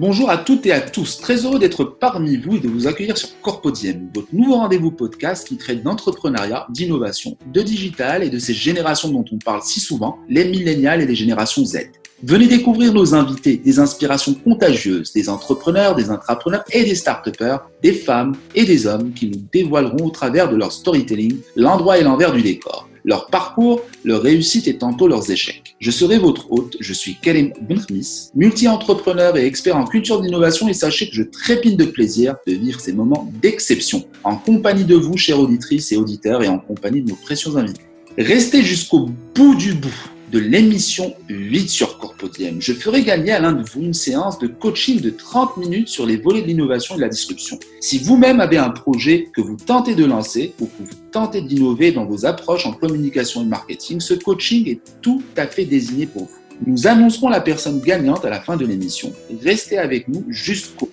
Bonjour à toutes et à tous, très heureux d'être parmi vous et de vous accueillir sur Corpodiem, votre nouveau rendez-vous podcast qui traite d'entrepreneuriat, d'innovation, de digital et de ces générations dont on parle si souvent, les millénials et les générations Z. Venez découvrir nos invités, des inspirations contagieuses, des entrepreneurs, des intrapreneurs et des start des femmes et des hommes qui nous dévoileront au travers de leur storytelling l'endroit et l'envers du décor leur parcours, leur réussite et tantôt leurs échecs. Je serai votre hôte, je suis Karim Benkhmis, multi-entrepreneur et expert en culture d'innovation et sachez que je trépine de plaisir de vivre ces moments d'exception en compagnie de vous, chères auditrices et auditeurs, et en compagnie de nos précieux invités. Restez jusqu'au bout du bout de l'émission 8 sur Je ferai gagner à l'un de vous une séance de coaching de 30 minutes sur les volets de l'innovation et de la disruption. Si vous-même avez un projet que vous tentez de lancer ou que vous tentez d'innover dans vos approches en communication et marketing, ce coaching est tout à fait désigné pour vous. Nous annoncerons la personne gagnante à la fin de l'émission. Restez avec nous jusqu'au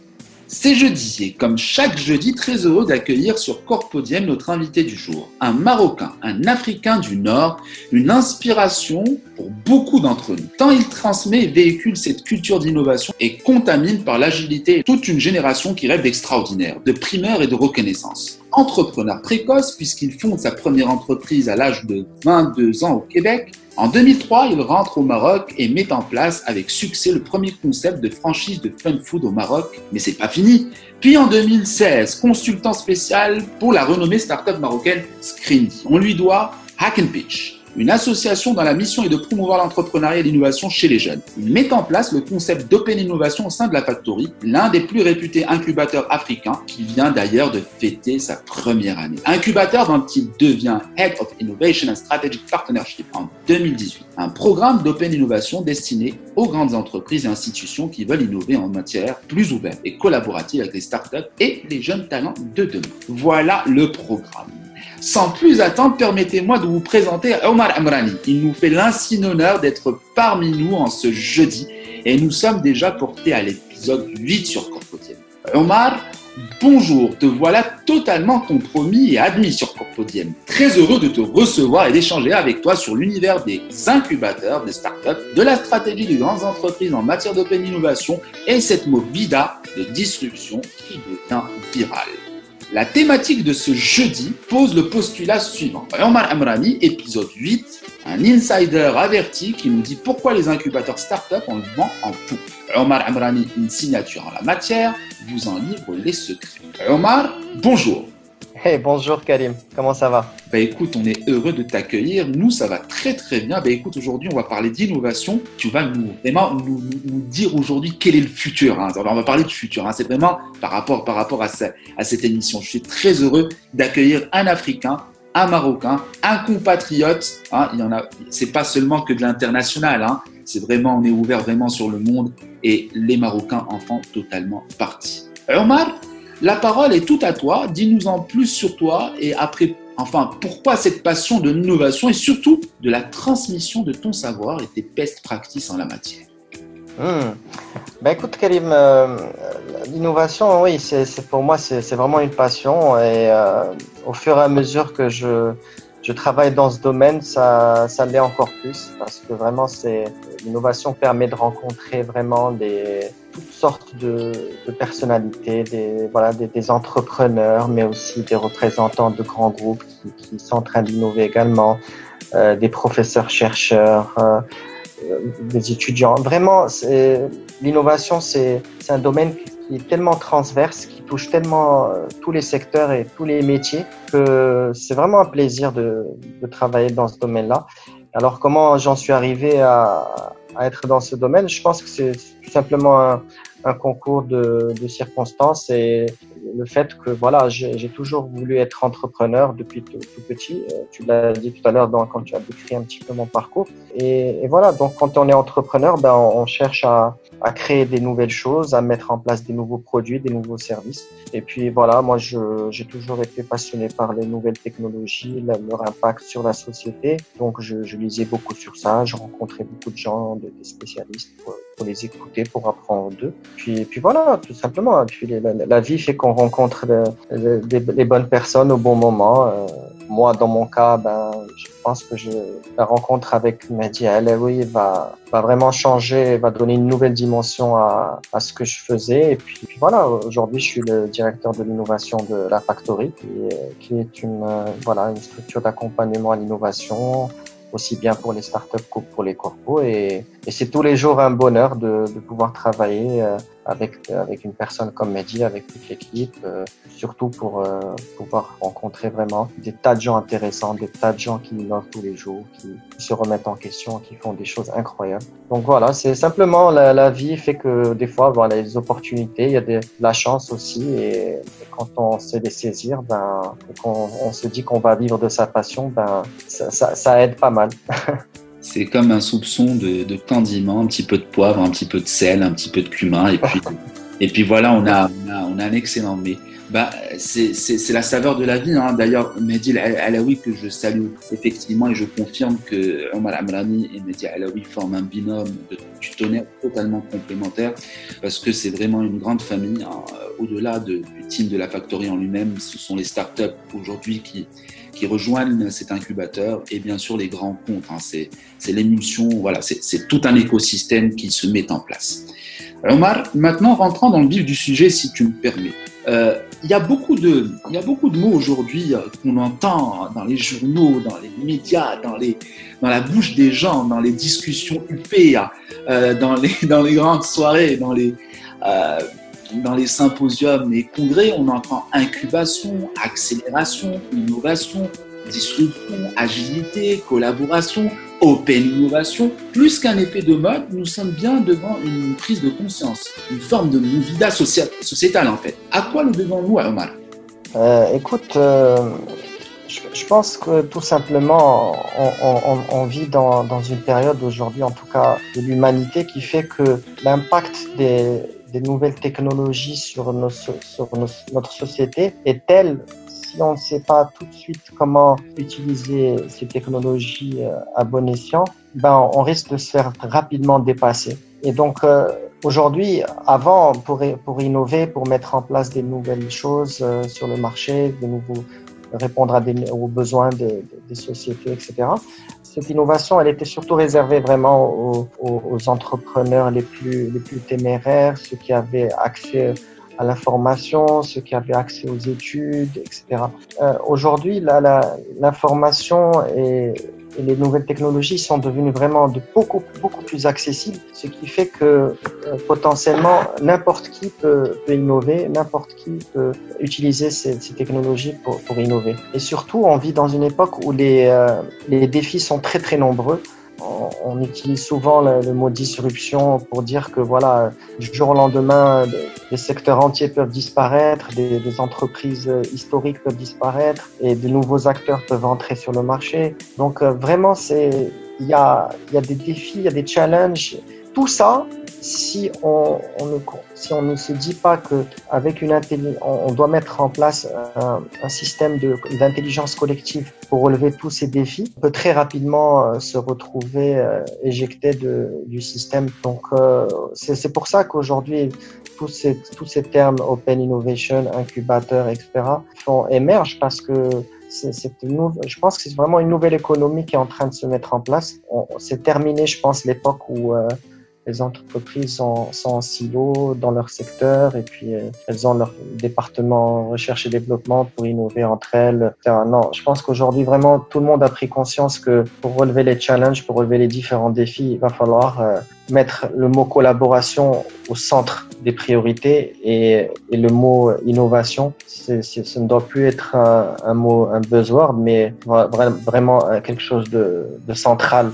c'est jeudi et comme chaque jeudi, très heureux d'accueillir sur Corpodium notre invité du jour, un Marocain, un Africain du Nord, une inspiration pour beaucoup d'entre nous. Tant il transmet et véhicule cette culture d'innovation et contamine par l'agilité toute une génération qui rêve d'extraordinaire, de primeur et de reconnaissance. Entrepreneur précoce puisqu'il fonde sa première entreprise à l'âge de 22 ans au Québec, en 2003, il rentre au Maroc et met en place avec succès le premier concept de franchise de fun food au Maroc, mais c'est pas fini. Puis en 2016, consultant spécial pour la renommée startup marocaine Screendy. On lui doit Hack and Pitch, une association dont la mission est de promouvoir l'entrepreneuriat et l'innovation chez les jeunes. Il met en place le concept d'Open Innovation au sein de la Factory, l'un des plus réputés incubateurs africains, qui vient d'ailleurs de fêter sa première année. Incubateur dont il devient Head of Innovation and Strategic Partnership en 2018. Un programme d'Open Innovation destiné aux grandes entreprises et institutions qui veulent innover en matière plus ouverte et collaborative avec les startups et les jeunes talents de demain. Voilà le programme. Sans plus attendre, permettez-moi de vous présenter Omar Amrani. Il nous fait l'insigne honneur d'être parmi nous en ce jeudi et nous sommes déjà portés à l'épisode 8 sur Corpodium. Omar, bonjour, te voilà totalement compromis et admis sur Corpodium. Très heureux de te recevoir et d'échanger avec toi sur l'univers des incubateurs, des startups, de la stratégie des grandes entreprises en matière d'open innovation et cette movida de disruption qui devient virale. La thématique de ce jeudi pose le postulat suivant. Omar Amrani, épisode 8, un insider averti qui nous dit pourquoi les incubateurs start-up ont le vent en poupe. Omar Amrani, une signature en la matière, vous en livre les secrets. Omar, bonjour. Hey, bonjour Karim, comment ça va? Bah écoute, on est heureux de t'accueillir. Nous, ça va très très bien. Bah écoute, aujourd'hui, on va parler d'innovation. Tu vas nous vraiment nous, dire aujourd'hui quel est le futur. Hein. Alors, on va parler du futur. Hein. C'est vraiment par rapport par rapport à, à cette émission. Je suis très heureux d'accueillir un Africain, un Marocain, un compatriote. Hein. Il y en a. C'est pas seulement que de l'international. Hein. C'est vraiment, on est ouvert vraiment sur le monde et les Marocains en font totalement partie. Omar, la parole est tout à toi. Dis-nous en plus sur toi et après, enfin, pourquoi cette passion de l'innovation et surtout de la transmission de ton savoir et tes best practices en la matière? Hmm. Ben écoute Karim, euh, l'innovation, oui, c'est pour moi c'est vraiment une passion et euh, au fur et à mesure que je, je travaille dans ce domaine, ça, ça l'est encore plus parce que vraiment c'est l'innovation permet de rencontrer vraiment des toutes sortes de, personnalités, des, voilà, des, entrepreneurs, mais aussi des représentants de grands groupes qui, qui sont en train d'innover également, euh, des professeurs chercheurs, euh, euh des étudiants. Vraiment, l'innovation, c'est un domaine qui est tellement transverse, qui touche tellement euh, tous les secteurs et tous les métiers que c'est vraiment un plaisir de, de travailler dans ce domaine-là. Alors comment j'en suis arrivé à, à être dans ce domaine? Je pense que c'est tout simplement un, un concours de, de, circonstances et le fait que voilà, j'ai toujours voulu être entrepreneur depuis tout, petit. Euh, tu l'as dit tout à l'heure quand tu as décrit un petit peu mon parcours. Et, et voilà, donc quand on est entrepreneur, ben, on, cherche à, à, créer des nouvelles choses, à mettre en place des nouveaux produits, des nouveaux services. Et puis voilà, moi j'ai toujours été passionné par les nouvelles technologies, leur impact sur la société. Donc je, je lisais beaucoup sur ça, je rencontrais beaucoup de gens, des spécialistes pour, pour les écouter, pour apprendre d'eux. Puis, puis voilà, tout simplement. Puis la, vie fait qu'on rencontre les, les, bonnes personnes au bon moment. Euh, moi, dans mon cas, ben, pense que je, la rencontre avec Mehdi Alaoui va, va vraiment changer, va donner une nouvelle dimension à, à ce que je faisais. Et puis, voilà, aujourd'hui, je suis le directeur de l'innovation de la Factory, qui est, qui est une, euh, voilà, une structure d'accompagnement à l'innovation aussi bien pour les startups que pour les corpos. Et, et c'est tous les jours un bonheur de, de pouvoir travailler euh, avec, avec une personne comme Mehdi, avec toute l'équipe, euh, surtout pour euh, pouvoir rencontrer vraiment des tas de gens intéressants, des tas de gens qui innovent tous les jours, qui, se remettent en question, qui font des choses incroyables. Donc voilà, c'est simplement la, la, vie fait que des fois, voilà, les opportunités, il y a de la chance aussi, et, et quand on sait les saisir, ben, qu'on on se dit qu'on va vivre de sa passion, ben, ça, ça, ça aide pas mal. c'est comme un soupçon de, de, condiment, un petit peu de poivre, un petit peu de sel, un petit peu de cumin, et puis, et puis voilà, on a, on a, on a un excellent mets. Bah, c'est la saveur de la vie. Hein. D'ailleurs, Mehdi Alaoui, que je salue effectivement, et je confirme que Omar Amrani et Mehdi Alaoui forment un binôme de, du tonnerre totalement complémentaire, parce que c'est vraiment une grande famille. Hein. Au-delà de, du team de la Factory en lui-même, ce sont les startups aujourd'hui qui, qui rejoignent cet incubateur et bien sûr les grands comptes. Hein, c'est l'émulsion, voilà, c'est tout un écosystème qui se met en place. Alors Omar, maintenant rentrant dans le vif du sujet, si tu me permets. Euh, il y a beaucoup de, mots aujourd'hui euh, qu'on entend dans les journaux, dans les médias, dans la bouche des gens, dans les discussions UPA, euh, dans les, dans les grandes soirées, dans les, euh, dans les symposiums et congrès, on entend incubation, accélération, innovation, disruption, agilité, collaboration, open innovation. Plus qu'un effet de mode, nous sommes bien devant une prise de conscience, une forme de movida sociétale en fait. À quoi nous devons nous, Omar? Euh, Écoute, euh, je, pense que tout simplement, on, vit dans, une période aujourd'hui, en tout cas de l'humanité, qui fait que l'impact des des nouvelles technologies sur, notre société est telle, si on ne sait pas tout de suite comment utiliser ces technologies euh, à bon escient, ben, on risque de se faire rapidement dépasser. Et donc, euh, aujourd'hui, avant, pour, pour innover, pour mettre en place des nouvelles choses euh, sur le marché, de nouveaux, répondre à des, aux besoins des sociétés, etc., cette innovation, elle était surtout réservée vraiment aux, entrepreneurs les plus, téméraires, ceux qui avaient accès à l'information, ceux qui avaient accès aux études, etc. Euh, Aujourd'hui, l'information et, et, les nouvelles technologies sont devenues vraiment beaucoup, beaucoup plus accessibles, ce qui fait que euh, potentiellement n'importe qui peut, peut innover, n'importe qui peut utiliser ces, ces technologies pour, pour, innover. Et surtout, on vit dans une époque où les, euh, les défis sont très, très nombreux on, utilise souvent le, le, mot disruption pour dire que voilà, du jour au lendemain, des secteurs entiers peuvent disparaître, des, des, entreprises historiques peuvent disparaître et de nouveaux acteurs peuvent entrer sur le marché. Donc euh, vraiment, c'est il y a, y a des défis, il y a des challenges. Tout ça, si on, ne, si on ne se dit pas que avec une on, doit mettre en place un, un système d'intelligence collective pour relever tous ces défis, on peut très rapidement euh, se retrouver euh, éjecté de, du système. Donc euh, c'est pour ça qu'aujourd'hui tous ces, tous ces termes open innovation, incubateur, etc. font émergent parce que je pense que c'est vraiment une nouvelle économie qui est en train de se mettre en place. C'est terminé, je pense, l'époque où euh, les entreprises sont, sont, en silo dans leur secteur et puis euh, elles ont leur département recherche et développement pour innover entre elles. Non, je pense qu'aujourd'hui vraiment tout le monde a pris conscience que pour relever les challenges, pour relever les différents défis, il va falloir euh, mettre le mot collaboration au centre des priorités et, le mot innovation, ce ne doit plus être un, un mot, un buzzword, mais vraiment quelque chose de central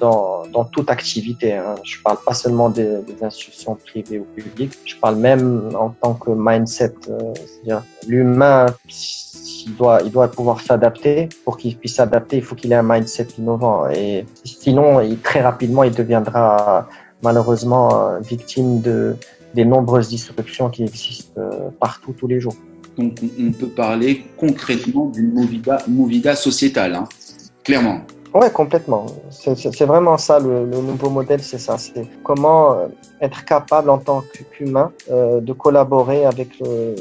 dans, toute activité. Hein. Je parle pas seulement des, institutions privées ou publiques, je parle même en tant que mindset. Euh, l'humain, il doit, il doit pouvoir s'adapter. Pour qu'il puisse s'adapter, il faut qu'il ait un mindset innovant. Et sinon, très rapidement, il deviendra malheureusement victime de, des nombreuses disruptions qui existent euh, partout tous les jours. Donc on peut parler concrètement d'une movida, movida sociétale, hein. clairement. Oui, complètement. C'est vraiment ça, le, nouveau modèle, c'est ça. C'est comment euh, être capable en tant qu'humain euh, de collaborer avec le,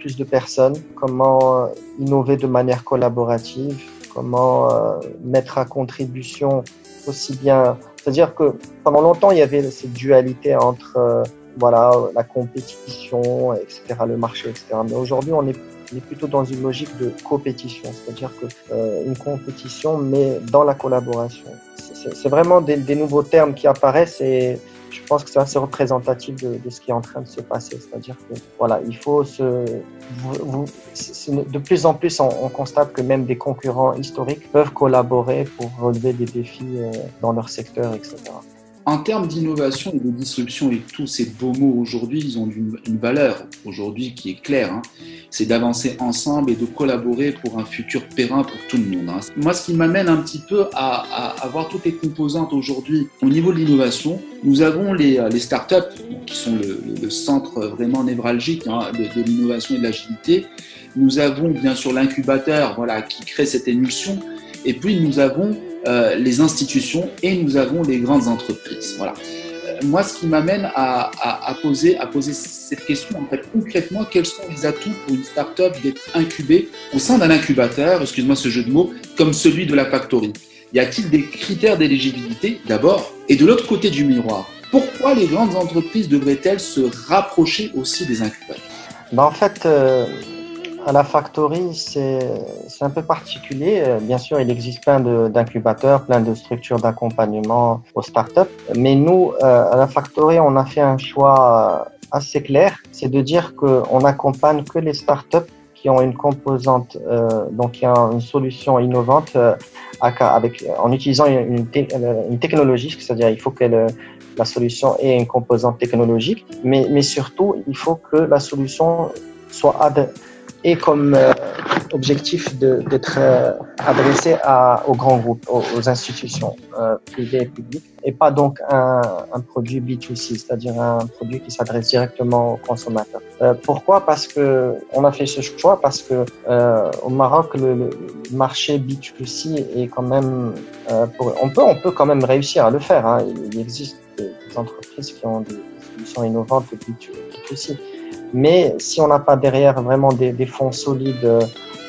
plus de personnes, comment innover de manière collaborative, comment euh, mettre à contribution aussi bien. C'est-à-dire que pendant longtemps, il y avait cette dualité entre euh, voilà la compétition, etc., le marché, etc. Mais aujourd'hui, on est, est, plutôt dans une logique de compétition, c'est-à-dire que euh, une compétition, mais dans la collaboration. C'est vraiment des, nouveaux termes qui apparaissent et je pense que c'est assez représentatif de, ce qui est en train de se passer. C'est-à-dire que voilà, il faut se, de plus en plus, on, on, constate que même des concurrents historiques peuvent collaborer pour relever des défis euh, dans leur secteur, etc. En termes d'innovation et de disruption, et tous ces beaux mots aujourd'hui, ils ont une, valeur aujourd'hui qui est claire. Hein. C'est d'avancer ensemble et de collaborer pour un futur périn pour tout le monde. Hein. Moi, ce qui m'amène un petit peu à, à, voir toutes les composantes aujourd'hui au niveau de l'innovation. Nous avons les, les startups qui sont le, le, centre vraiment névralgique hein, de, de l'innovation et de l'agilité. Nous avons bien sûr l'incubateur, voilà, qui crée cette émulsion. Et puis nous avons euh, les institutions et nous avons les grandes entreprises. Voilà. Euh, moi, ce qui m'amène à, poser cette question, en fait, concrètement, quels sont les atouts pour une start-up d'être incubée au sein d'un incubateur, excuse-moi ce jeu de mots, comme celui de la Factory? Y a-t-il des critères d'éligibilité, d'abord Et de l'autre côté du miroir, pourquoi les grandes entreprises devraient-elles se rapprocher aussi des incubateurs? Ben, En fait, euh à la Factory, c'est un peu particulier. Bien sûr, il existe plein d'incubateurs, plein de structures d'accompagnement aux startups. Mais nous, euh, à la Factory, on a fait un choix assez clair. C'est de dire qu'on n'accompagne que les startups qui ont une composante, euh, donc qui ont une solution innovante euh, avec, en utilisant une, technologie, c'est-à-dire il faut que la solution ait une composante technologique, mais, mais surtout, il faut que la solution soit adaptée et comme euh, objectif d'être euh, adressé à, aux grands groupes, aux, aux institutions euh, privées et publiques, et pas donc un, un produit B2C, c'est-à-dire un produit qui s'adresse directement aux consommateurs. Euh, pourquoi? Parce que on a fait ce choix parce que euh, au Maroc le, le, marché B2C est quand même, euh, pour, on peut on peut quand même réussir à le faire. Hein. Il, existe des, des entreprises qui ont des solutions innovantes B2C. Mais si on n'a pas derrière vraiment des, des, fonds solides euh,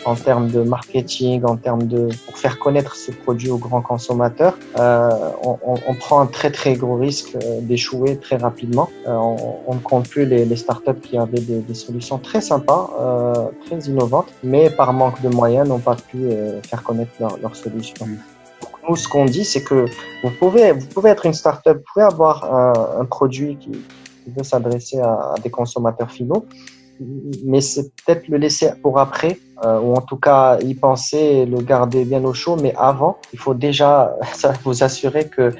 en termes de marketing, en termes de pour faire connaître ce produit aux grands consommateurs, euh, on, on, on, prend un très très gros risque euh, d'échouer très rapidement. Euh, on, ne compte plus les, les startups qui avaient des, des solutions très sympas, euh, très innovantes, mais par manque de moyens n'ont pas pu faire connaître leurs leur solutions. Mmh. Nous, ce qu'on dit, c'est que vous pouvez, vous pouvez être une startup, vous pouvez avoir un, un produit qui, qui veut s'adresser à, des consommateurs finaux, mais c'est peut-être le laisser pour après, euh, ou en tout cas y penser, le garder bien au chaud, mais avant, il faut déjà vous assurer que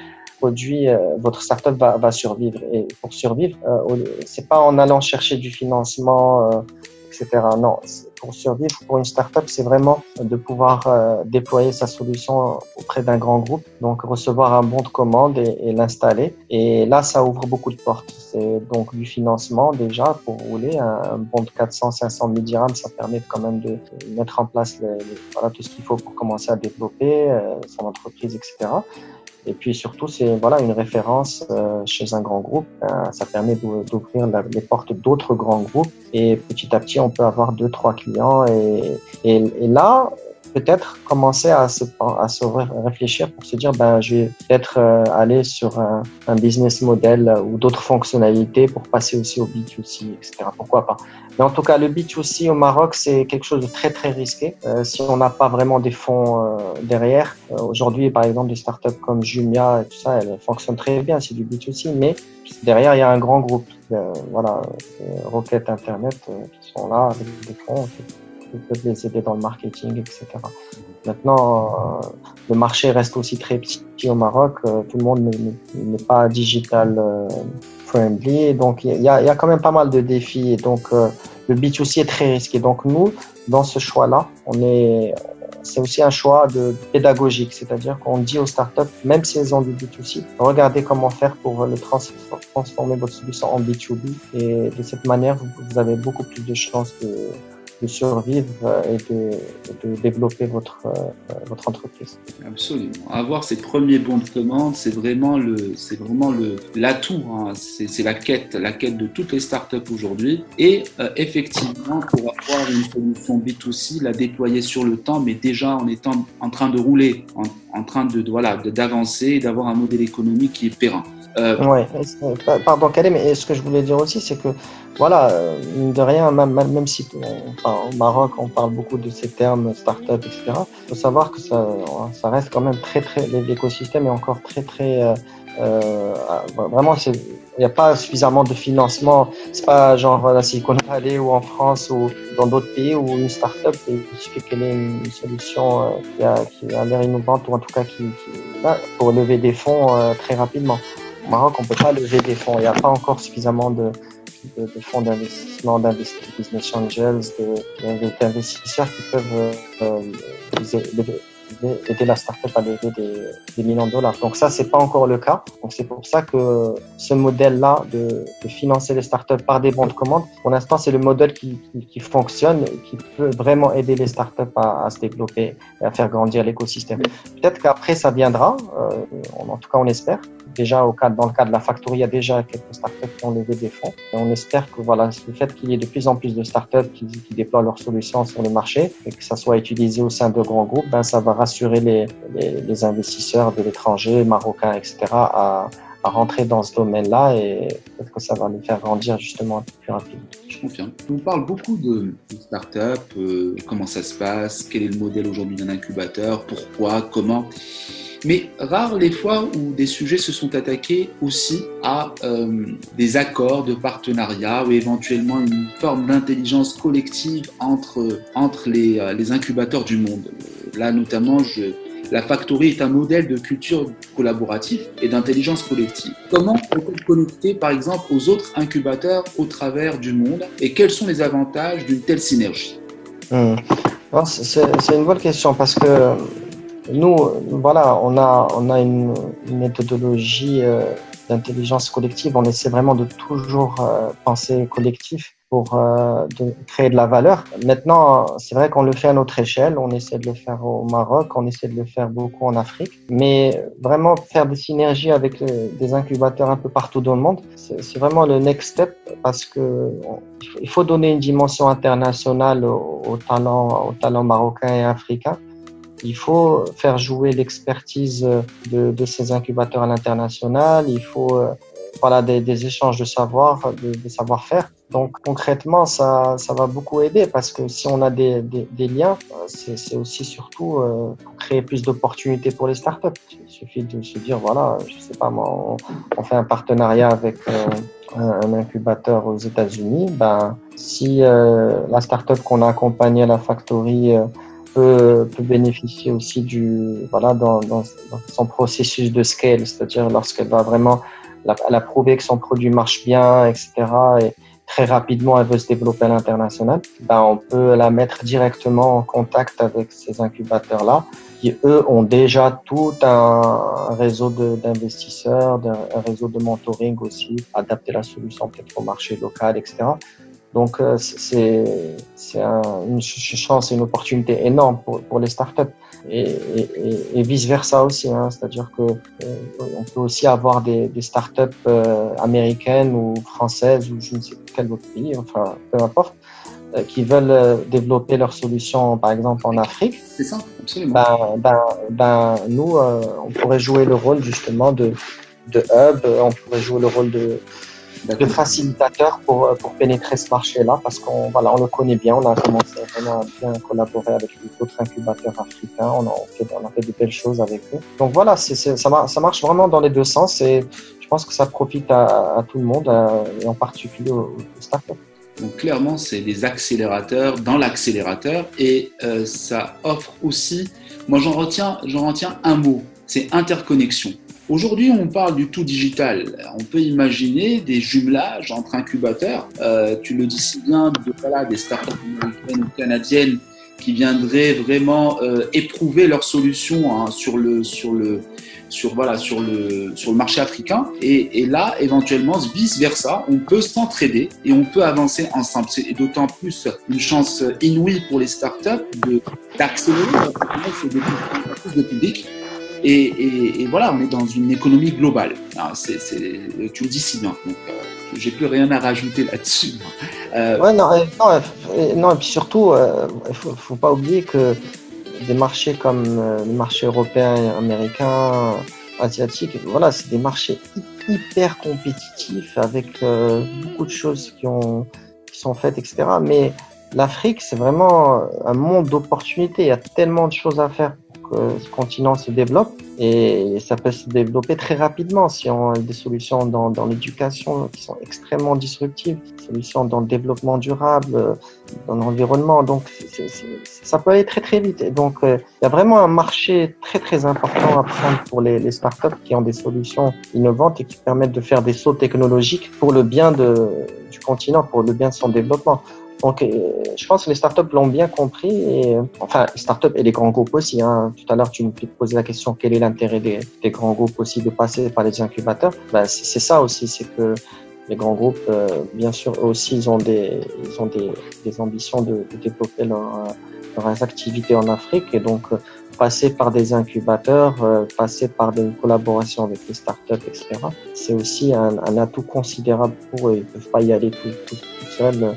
produit, euh, votre startup va, va survivre. Et pour survivre, euh, c'est pas en allant chercher du financement, euh, etc. Non, pour survivre pour une startup, c'est vraiment de pouvoir euh, déployer sa solution auprès d'un grand groupe, donc recevoir un bon de commande et, l'installer. Et là, ça ouvre beaucoup de portes. C'est donc du financement déjà pour rouler. Un, bon de 400, 500 000 dirhams, ça permet quand même de mettre en place tout ce qu'il faut pour commencer à développer euh, son entreprise, etc. Et puis surtout, c'est voilà une référence euh, chez un grand groupe. Euh, ça permet d'ouvrir les portes d'autres grands groupes. Et petit à petit, on peut avoir deux, trois clients. Et, et, là, peut-être commencer à se, à se réfléchir pour se dire, ben, je vais peut-être euh, aller sur un, un, business model ou d'autres fonctionnalités pour passer aussi au B2C, etc. Pourquoi pas? Mais en tout cas, le B2C au Maroc, c'est quelque chose de très, très risqué. Euh, si on n'a pas vraiment des fonds euh, derrière, euh, aujourd'hui, par exemple, des startups comme Jumia et tout ça, elles fonctionnent très bien, c'est du B2C, mais derrière, il y a un grand groupe. voilà, Rocket Internet qui sont là avec des fonds peuvent les aider dans le marketing, etc. Maintenant, euh, le marché reste aussi très petit au Maroc. Euh, tout le monde n'est pas digital euh, friendly. Donc, il y a, quand même pas mal de défis. Et donc, euh, le B2C est très risqué. Donc, nous, dans ce choix-là, on est, c'est aussi un choix de pédagogique, c'est-à-dire qu'on dit aux startups, même si elles ont du B2C, regardez comment faire pour le transformer votre solution en B2B et de cette manière, vous, avez beaucoup plus de chances de, survivre et de, développer votre, votre entreprise. Absolument. Avoir ces premiers bons de commande, c'est vraiment le, c'est vraiment le l'atout. Hein. C'est, la quête, la quête de toutes les startups aujourd'hui. Et effectivement, pour avoir une solution B2C, la déployer sur le temps, mais déjà en étant en train de rouler, en train de, voilà, d'avancer et d'avoir un modèle économique qui est périn. Euh... Ouais, pardon Calais, mais ce que je voulais dire aussi, c'est que voilà, euh, de rien, même, si au Maroc on parle beaucoup de ces termes start-up, etc. Il faut savoir que ça, ça reste quand même très très l'écosystème est encore très très euh, euh vraiment c'est il n'y a pas suffisamment de financement. C'est pas genre la Silicon Valley ou en France ou dans d'autres pays où une start-up, il suffit qu'elle ait une solution euh, qui a, qui a l'air innovante ou en tout cas qui, qui pour lever des fonds euh, très rapidement. Au Maroc, on peut pas lever des fonds. Il n'y a pas encore suffisamment de, de, de fonds d'investissement, d'investissement, business angels, d'investisseurs qui peuvent euh, aider la startup à lever des, millions de dollars. Donc ça, c'est pas encore le cas. Donc c'est pour ça que ce modèle-là de, financer les startups par des bons de commande, pour l'instant, c'est le modèle qui, qui, qui, fonctionne, qui peut vraiment aider les startups à, à se développer et à faire grandir l'écosystème. Peut-être qu'après, ça viendra. Euh, en tout cas, on espère déjà cadre, dans le cas de la factory, il y a déjà quelques startups qui ont levé des fonds. On espère que voilà, le fait qu'il y ait de plus en plus de startups qui, qui déploient leurs solutions sur le marché et que ça soit utilisé au sein de grands groupes, ben, ça va rassurer les, les, les investisseurs de l'étranger, marocains, etc., à, rentrer dans ce domaine-là et peut-être que ça va nous faire grandir justement un peu plus rapidement. Je confirme. On parle beaucoup de, de start-up, euh, comment ça se passe, quel est le modèle aujourd'hui d'un incubateur, pourquoi, comment? Mais rares les fois où des sujets se sont attaqués aussi à euh, des accords de partenariat ou éventuellement une forme d'intelligence collective entre, entre les, euh, incubateurs du monde. Là, notamment, la Factory est un modèle de culture collaborative et d'intelligence collective. Comment peut-on connecter, par exemple, aux autres incubateurs au travers du monde et quels sont les avantages d'une telle synergie? Mmh. C'est une bonne question parce que nous, voilà, on a, on a une, méthodologie euh, d'intelligence collective. On essaie vraiment de toujours euh, penser collectif pour euh, de créer de la valeur. Maintenant, c'est vrai qu'on le fait à notre échelle. On essaie de le faire au Maroc, on essaie de le faire beaucoup en Afrique. Mais vraiment faire des synergies avec des incubateurs un peu partout dans le monde, c'est vraiment le next step parce que il faut donner une dimension internationale aux au talents, au talent marocains et africains. Il faut faire jouer l'expertise de, de, ces incubateurs à l'international. Il faut euh, voilà, des, des, échanges de savoir, de, de savoir-faire. Donc concrètement, ça, ça va beaucoup aider parce que si on a des, des, des liens, euh, c'est aussi surtout euh, créer plus d'opportunités pour les startups. Il suffit de se dire, voilà, je sais pas on, on fait un partenariat avec euh, un, incubateur aux États-Unis. Ben, si euh, la startup qu'on a accompagnée à la factory peut, bénéficier aussi du voilà dans son processus de scale, c'est-à-dire lorsqu'elle va vraiment elle a prouvé que son produit marche bien, etc. Et très rapidement, elle veut se développer à l'international. Ben, on peut la mettre directement en contact avec ces incubateurs-là, qui eux ont déjà tout un réseau d'investisseurs, un réseau de mentoring aussi, adapter la solution peut-être au marché local, etc. Donc, euh, c'est un, une chance et une opportunité énorme pour, pour les startups et, et, et vice-versa aussi. Hein, C'est-à-dire que euh, on peut aussi avoir des, des startups euh, américaines ou françaises ou je ne sais quel autre pays, enfin, peu importe, qui veulent développer leurs solutions, par exemple, en Afrique. C'est ça, absolument. Ben, ben, ben nous, on pourrait jouer le rôle justement de, de hub, on pourrait jouer le rôle de de facilitateur pour, pour pénétrer ce marché-là parce qu'on voilà, on le connaît bien. On a commencé vraiment à bien collaborer avec d'autres incubateurs africains. On a, fait, on a fait de belles choses avec eux. Donc voilà, c'est, ça, ça marche vraiment dans les deux sens et je pense que ça profite à, à tout le monde et en particulier aux, aux startups. Donc clairement, c'est des accélérateurs dans l'accélérateur et euh, ça offre aussi, moi j'en retiens, j'en retiens un mot, c'est interconnexion. Aujourd'hui, on parle du tout digital. On peut imaginer des jumelages entre incubateurs. Euh, tu le dis si bien, de, voilà, des startups américaines ou canadiennes qui viendraient vraiment euh, éprouver leurs solutions hein, sur le sur le sur, voilà, sur, le, sur le marché africain. Et, et là, éventuellement, vice-versa, on peut s'entraider et on peut avancer ensemble. C'est d'autant plus une chance inouïe pour les startups d'accélérer plus de public. Et, voilà, on est dans une économie globale. Ah, tu le dis si bien. Donc, euh, j'ai plus rien à rajouter là-dessus. Euh, non, non, non, et puis surtout, euh, il ne faut, pas oublier que des marchés comme euh, les marchés européens, américains, asiatiques, voilà, c'est des marchés hyper compétitifs avec euh, beaucoup de choses qui, qui sont faites, etc. Mais l'Afrique, c'est vraiment un monde d'opportunités. Il y a tellement de choses à faire que ce continent se développe et ça peut se développer très rapidement si on a des solutions dans, l'éducation qui sont extrêmement disruptives, des solutions dans le développement durable, dans l'environnement. Donc, ça peut aller très très vite. Et donc, euh, il y a vraiment un marché très très important à prendre pour les, startups qui ont des solutions innovantes et qui permettent de faire des sauts technologiques pour le bien du continent, pour le bien de son développement. Donc, euh, je pense que les startups l'ont bien compris. Enfin, les startups et les grands groupes aussi. Hein. Tout à l'heure, tu me posais la question quel est l'intérêt des, des, grands groupes aussi de passer par les incubateurs? Ben, C'est ça aussi, c'est que les grands groupes, euh, bien sûr, eux aussi, ils ont des, ils ont des, des ambitions de, développer leur, leurs activités en Afrique. Et donc, euh, passer par des incubateurs, passer par des collaborations avec les startups, etc., c'est aussi un, atout considérable pour eux. Ils peuvent pas y aller tout seuls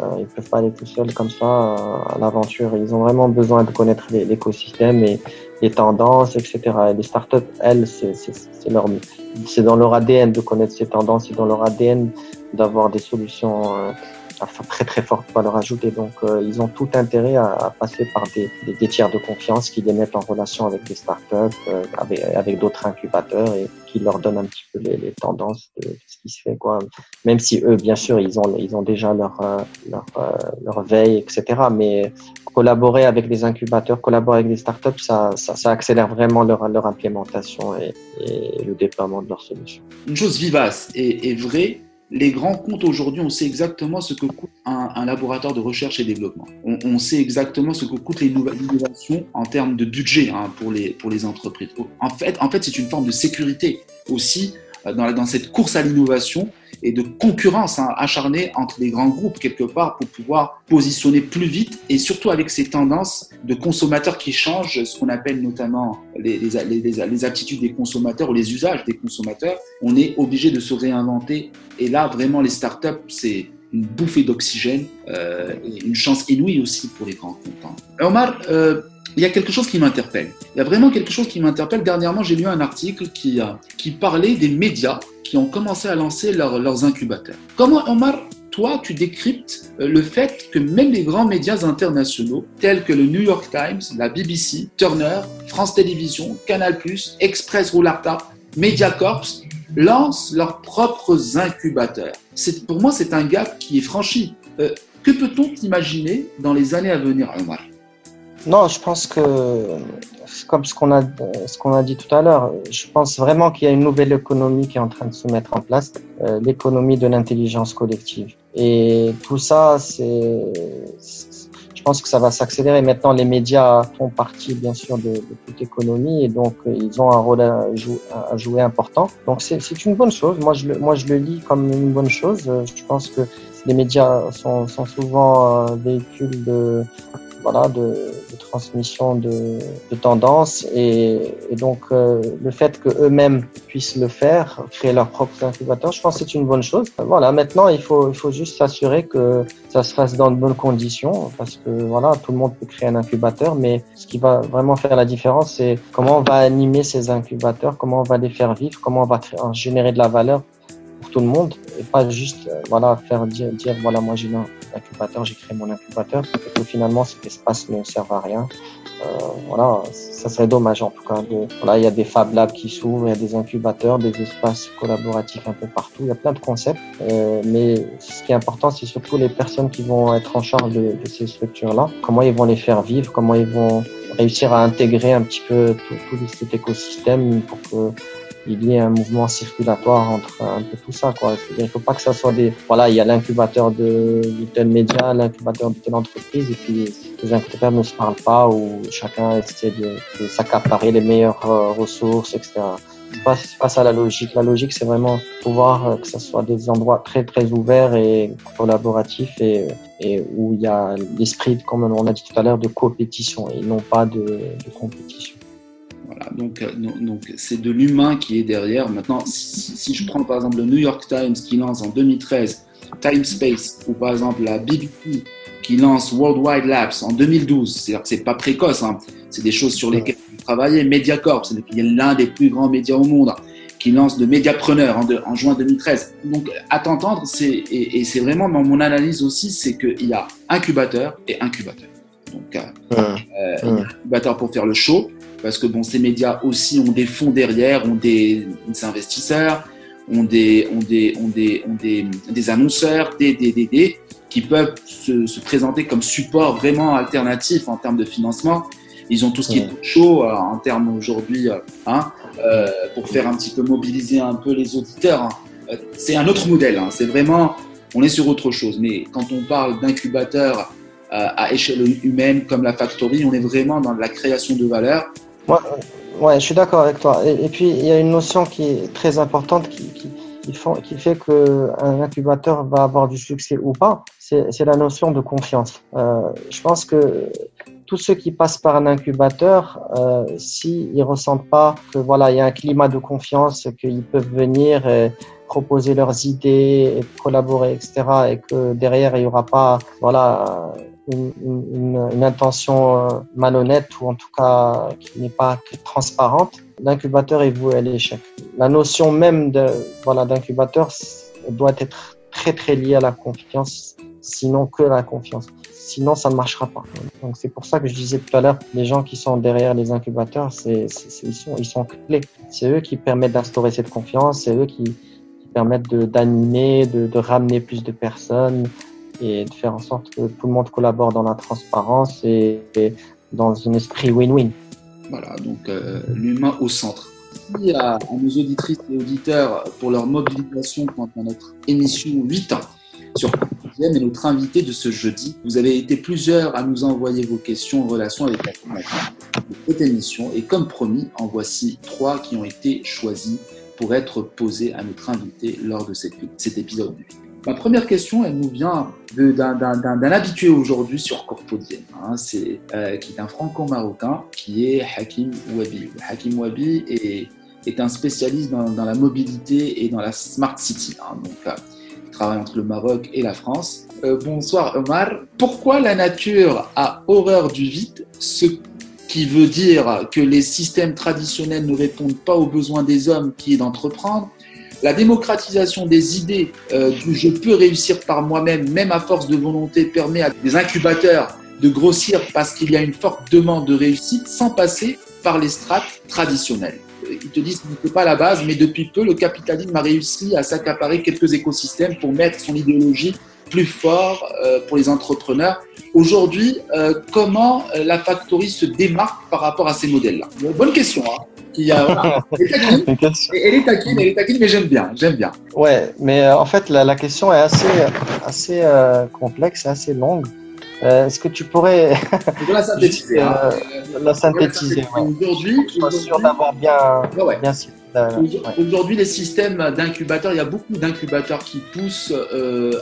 euh, ils peuvent pas aller tout seuls comme ça euh, à l'aventure. Ils ont vraiment besoin de connaître l'écosystème et les tendances, etc. Et les startups, elles, c'est leur, c'est dans leur ADN de connaître ces tendances, c'est dans leur ADN d'avoir des solutions euh, très très forte valeur ajoutée. Donc euh, ils ont tout intérêt à, à passer par des, des, des, tiers de confiance qui les mettent en relation avec des startups, euh, avec, avec d'autres incubateurs et qui leur donnent un petit peu les, les, tendances de, ce qui se fait. Quoi. Même si eux, bien sûr, ils ont, ils ont déjà leur, euh, leur, euh, leur veille, etc. Mais collaborer avec des incubateurs, collaborer avec des startups, ça, ça, ça accélère vraiment leur, leur implémentation et, et, le déploiement de leurs solutions. Une chose vivace et, et vraie, les grands comptes aujourd'hui, on sait exactement ce que coûte un, laboratoire de recherche et développement. On, sait exactement ce que coûte l'innovation en termes de budget hein, pour, les, pour les entreprises. En fait, en fait c'est une forme de sécurité aussi euh, dans, dans cette course à l'innovation et de concurrence hein, acharnée entre les grands groupes quelque part pour pouvoir positionner plus vite et surtout avec ces tendances de consommateurs qui changent, ce qu'on appelle notamment les, les, aptitudes des consommateurs ou les usages des consommateurs, on est obligé de se réinventer. Et là, vraiment, les startups, c'est une bouffée d'oxygène euh, une chance inouïe aussi pour les grands comptes. Hein. Omar, euh, il y a quelque chose qui m'interpelle. Il y a vraiment quelque chose qui m'interpelle. Dernièrement, j'ai lu un article qui, qui parlait des médias qui ont commencé à lancer leur, leurs incubateurs. Comment, Omar, toi, tu décryptes le fait que même les grands médias internationaux, tels que le New York Times, la BBC, Turner, France Télévisions, Canal+, Express Roularta, Mediacorp, lancent leurs propres incubateurs. Pour moi, c'est un gap qui est franchi. Euh, que peut-on imaginer dans les années à venir, Omar? Non, je pense que comme ce qu'on a, ce qu'on a dit tout à l'heure, je pense vraiment qu'il y a une nouvelle économie qui est en train de se mettre en place, euh, l'économie de l'intelligence collective. Et tout ça, c'est, je pense que ça va s'accélérer. Maintenant, les médias font partie, bien sûr, de, toute économie et donc ils ont un rôle à, jou à jouer important. Donc c'est, une bonne chose. Moi, je le, moi, je le lis comme une bonne chose. Je pense que les médias sont, sont souvent euh, véhicules de voilà, de, transmission de, de tendances et, donc euh, le fait que eux-mêmes puissent le faire, créer leurs propres incubateurs, je pense que c'est une bonne chose. Voilà, maintenant il faut, il faut juste s'assurer que ça se fasse dans de bonnes conditions parce que voilà, tout le monde peut créer un incubateur, mais ce qui va vraiment faire la différence, c'est comment on va animer ces incubateurs, comment on va les faire vivre, comment on va générer de la valeur tout le monde et pas juste euh, voilà faire dire, dire voilà moi j'ai un incubateur j'ai créé mon incubateur. Et que finalement cet espace ne sert à rien. Euh, voilà ça serait dommage en tout cas de, voilà il y a des Fab Labs qui s'ouvrent il y a des incubateurs des espaces collaboratifs un peu partout. Il y a plein de concepts. Euh, mais ce qui est important c'est surtout les personnes qui vont être en charge de, ces structures là comment ils vont les faire vivre comment ils vont réussir à intégrer un petit peu tout cet écosystème pour que il y ait un mouvement circulatoire entre un peu tout ça. Quoi. Il ne faut pas que ça soit des... Voilà, il y a l'incubateur de, de tel média, l'incubateur de telle entreprise, et puis les incubateurs ne se parlent pas, où chacun essaie de, s'accaparer les meilleures euh, ressources, etc. C'est pas, pas ça la logique. La logique, c'est vraiment pouvoir euh, que ce soit des endroits très très ouverts et collaboratifs et, et où il y a l'esprit, comme on a dit tout à l'heure, de compétition et non pas de, de compétition. Voilà, donc euh, donc c'est de l'humain qui est derrière. Maintenant, si, si, je prends par exemple le New York Times qui lance en 2013 Time Space ou par exemple la BBC qui lance Worldwide Labs en 2012, c'est-à-dire que c'est pas précoce, hein. c'est des choses sur lesquelles vous travaillez. Mediacorp, c'est l'un des plus grands médias au monde, qui lance le Mediapreneur en, en juin 2013. Donc à t'entendre, et, et c'est vraiment dans mon analyse aussi, c'est qu'il y a incubateur et incubateur. Donc euh, euh, incubateur pour faire le show, parce que bon, ces médias aussi ont des fonds derrière, ont des, des investisseurs, ont des, ont des, ont des, ont des, des annonceurs, des, des, des, des qui peuvent se, se, présenter comme support vraiment alternatif en termes de financement. Ils ont tout ce qui est chaud euh, en termes aujourd'hui, euh, hein, euh, pour faire un petit peu mobiliser un peu les auditeurs. Hein. C'est un autre modèle. Hein. C'est vraiment, on est sur autre chose. Mais quand on parle d'incubateurs à échelle humaine comme la Factory, on est vraiment dans la création de valeur. Ouais, ouais je suis d'accord avec toi. Et, puis, il y a une notion qui est très importante qui, qui qui, font, qui fait qu'un incubateur va avoir du succès ou pas, c'est la notion de confiance. Euh, je pense que tous ceux qui passent par un incubateur, euh, s'ils ne ressentent pas que voilà, il y a un climat de confiance, qu'ils peuvent venir et proposer leurs idées, et collaborer, etc., et que derrière il n'y aura pas voilà une, une, intention euh, malhonnête ou en tout cas qui n'est pas transparente, l'incubateur est voué à l'échec. La notion même de voilà d'incubateur doit être très très liée à la confiance, sinon que la confiance. Sinon, ça ne marchera pas. Donc c'est pour ça que je disais tout à l'heure, les gens qui sont derrière les incubateurs, c'est ils sont ils sont clés. C'est eux qui permettent d'instaurer cette confiance, c'est eux qui, qui permettent d'animer, de, de, de ramener plus de personnes, et de faire en sorte que tout le monde collabore dans la transparence et, dans un esprit win-win. Voilà, donc euh, l'humain au centre. Merci à, nos auditrices et auditeurs pour leur mobilisation quant à notre émission 8 ans sur et notre invité de ce jeudi. Vous avez été plusieurs à nous envoyer vos questions en relation avec la thématique de cette émission et comme promis, en voici trois qui ont été choisis pour être posées à notre invité lors de cet, épisode 8. Ma première question, elle nous vient d'un habitué aujourd'hui sur Corpodien, hein, c'est euh, qui est un franco-marocain, qui est Hakim Wabi. Hakim Wabi est, est un spécialiste dans, dans, la mobilité et dans la smart city. Hein, donc, euh, il travaille entre le Maroc et la France. Euh, bonsoir Omar. Pourquoi la nature a horreur du vide? Ce qui veut dire que les systèmes traditionnels ne répondent pas aux besoins des hommes qui est d'entreprendre la démocratisation des idées euh, du je peux réussir par moi-même, même à force de volonté, permet à des incubateurs de grossir parce qu'il y a une forte demande de réussite sans passer par les strates traditionnelles. Ils te disent que ce pas la base, mais depuis peu, le capitalisme a réussi à s'accaparer quelques écosystèmes pour mettre son idéologie plus fort euh, pour les entrepreneurs. Aujourd'hui, euh, comment la factory se démarque par rapport à ces modèles-là? Bonne question. Hein qui a, voilà, elle, est taquine, elle est taquine, elle est taquine, mais j'aime bien, j'aime bien. Ouais, mais euh, en fait, la, la, question est assez, assez euh, complexe, assez longue. Euh, Est-ce que tu pourrais la synthétiser, hein. la synthétiser ouais. Aujourd'hui, je suis sûr d'avoir bien, ouais, ouais. bien Aujourd'hui, les systèmes d'incubateurs, il y a beaucoup d'incubateurs qui poussent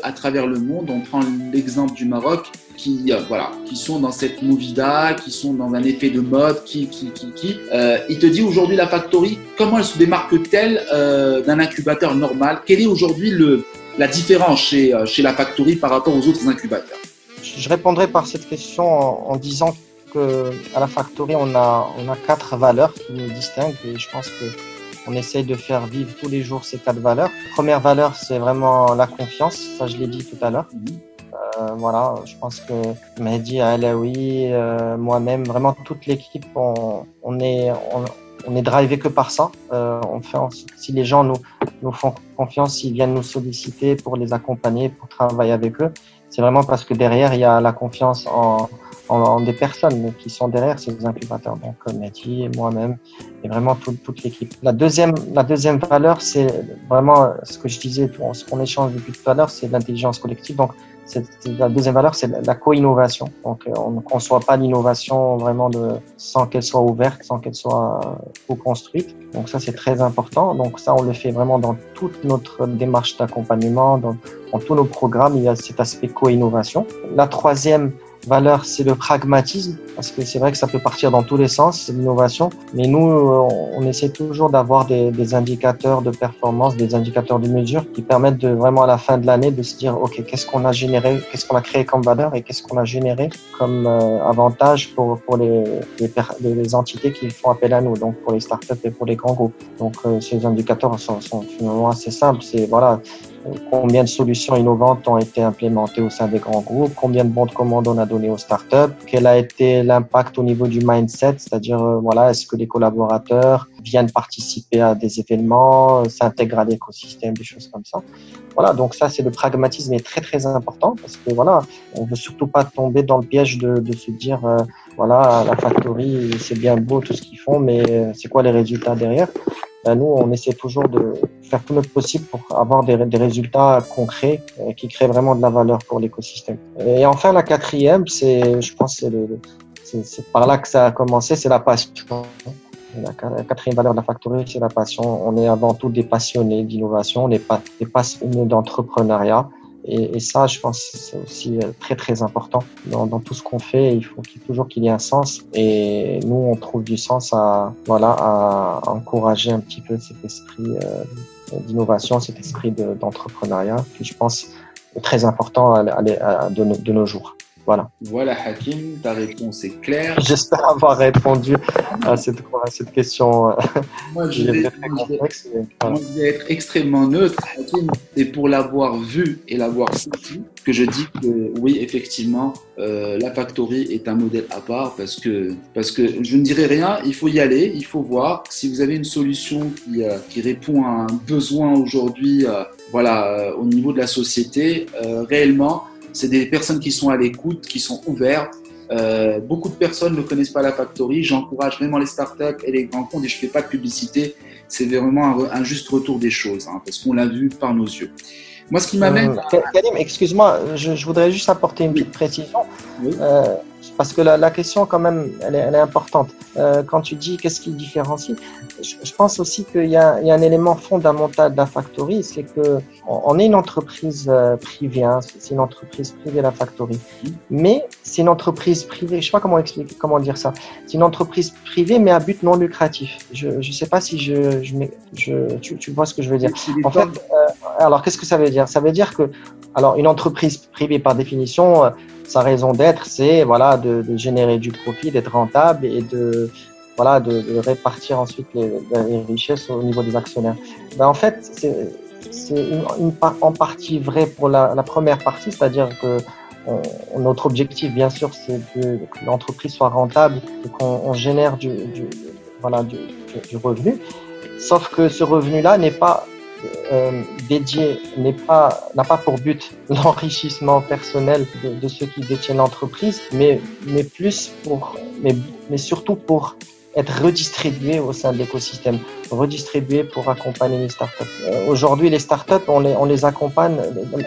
à travers le monde. On prend l'exemple du Maroc, qui euh, voilà, qui sont dans cette movida, qui sont dans un effet de mode, qui, qui, qui, qui. Euh, il te dit aujourd'hui la factory, comment elle se démarque-t-elle euh, d'un incubateur normal? Quelle est aujourd'hui le la différence chez chez la factory par rapport aux autres incubateurs? Je répondrai par cette question en, en disant que à la factory on a on a quatre valeurs qui nous distinguent et je pense que on essaye de faire vivre tous les jours ces quatre valeurs. Première valeur, c'est vraiment la confiance. Ça, je l'ai dit tout à l'heure. Euh, voilà, je pense que Mehdi, Alaoui, euh, moi-même, vraiment toute l'équipe, on, on, est, on, est drivé que par ça. Euh, on fait si les gens nous, nous font confiance, s'ils viennent nous solliciter pour les accompagner, pour travailler avec eux, c'est vraiment parce que derrière, il y a la confiance en, en, des personnes qui sont derrière ces incubateurs, donc Mehdi, moi-même, et vraiment tout, toute l'équipe. La deuxième, la deuxième valeur, c'est vraiment ce que je disais, ce qu'on échange depuis tout à l'heure, c'est l'intelligence collective. Donc, la deuxième valeur, c'est la, co-innovation. Donc, on ne conçoit pas l'innovation vraiment sans qu'elle soit ouverte, sans qu'elle soit co-construite. Donc, ça, c'est très important. Donc, ça, on le fait vraiment dans toute notre démarche d'accompagnement, dans, dans tous nos programmes. Il y a cet aspect co-innovation. La troisième valeur, c'est le pragmatisme, parce que c'est vrai que ça peut partir dans tous les sens, c'est l'innovation. Mais nous, on essaie toujours d'avoir des, des, indicateurs de performance, des indicateurs de mesure qui permettent de vraiment à la fin de l'année de se dire, OK, qu'est-ce qu'on a généré, qu'est-ce qu'on a créé comme valeur et qu'est-ce qu'on a généré comme euh, avantage pour, pour les, les, les, entités qui font appel à nous, donc pour les startups et pour les grands groupes. Donc, euh, ces indicateurs sont, sont finalement assez simples. C'est, voilà, combien de solutions innovantes ont été implémentées au sein des grands groupes, combien de bons de commande on a donné aux startups, quel a été l'impact au niveau du mindset, c'est-à-dire euh, voilà, est-ce que les collaborateurs viennent participer à des événements, euh, s'intègrent à l'écosystème, des choses comme ça. Voilà, donc ça c'est le pragmatisme est très très important parce que voilà, on veut surtout pas tomber dans le piège de, de se dire euh, voilà la factory c'est bien beau tout ce qu'ils font, mais c'est quoi les résultats derrière? Ben, nous, on essaie toujours de faire tout notre possible pour avoir des, des résultats concrets euh, qui créent vraiment de la valeur pour l'écosystème. Et enfin, la quatrième, c'est, je pense, c'est, c'est, par là que ça a commencé, c'est la passion. La quatrième valeur de la factory, c'est la passion. On est avant tout des passionnés d'innovation, on n'est pas des passionnés d'entrepreneuriat. Et, et, ça, je pense, c'est aussi euh, très très important dans, dans tout ce qu'on fait. Il faut qu'il, toujours qu'il y ait un sens. Et nous, on trouve du sens à voilà à encourager un petit peu cet esprit euh, d'innovation, cet esprit d'entrepreneuriat, qui je pense est très important à, à, de, de nos jours. Voilà. Voilà, Hakim, ta réponse est claire. J'espère avoir répondu à cette, à cette question. Moi, je vais, être extrêmement neutre, Hakim, et pour l'avoir vu et l'avoir senti, que je dis que oui, effectivement, euh, la Factory est un modèle à part parce que, parce que je ne dirais rien, il faut y aller, il faut voir. Si vous avez une solution qui, euh, qui répond à un besoin aujourd'hui, euh, voilà, euh, au niveau de la société, euh, réellement, c'est des personnes qui sont à l'écoute, qui sont ouvertes. Euh, beaucoup de personnes ne connaissent pas la Factory. J'encourage vraiment les startups et les grands comptes et je ne fais pas de publicité. C'est vraiment un, un, juste retour des choses hein, parce qu'on l'a vu par nos yeux. Moi, ce qui m'amène. Euh, excuse-moi, je, je, voudrais juste apporter une petite précision. Oui. Euh, parce que la, la, question, quand même, elle est, elle est importante. Euh, quand tu dis qu'est-ce qui différencie, je, je pense aussi qu'il y, y, a un élément fondamental de la Factory, c'est que on, est une entreprise euh, privée, hein, c'est une entreprise privée la Factory, mais c'est une entreprise privée. Je sais pas comment expliquer, comment dire ça. C'est une entreprise privée, mais à but non lucratif. Je ne sais pas si je, je, je tu, tu, vois ce que je veux dire. En fait, euh, alors qu'est-ce que ça veut dire? Ça veut dire que, alors, une entreprise privée par définition sa raison d'être, c'est voilà de, générer du profit, d'être rentable et de voilà de, répartir ensuite les, richesses au niveau des actionnaires. Ben, en fait, c'est une, en partie vrai pour la, première partie, c'est-à-dire que on, notre objectif, bien sûr, c'est que, l'entreprise soit rentable et qu'on génère du, voilà du, revenu. Sauf que ce revenu-là n'est pas euh, n'est pas n'a pas pour but l'enrichissement personnel de, de, ceux qui détiennent l'entreprise, mais mais plus pour mais mais surtout pour être redistribué au sein de l'écosystème, redistribué pour accompagner les startups. Euh, Aujourd'hui, les startups, on les, on les accompagne.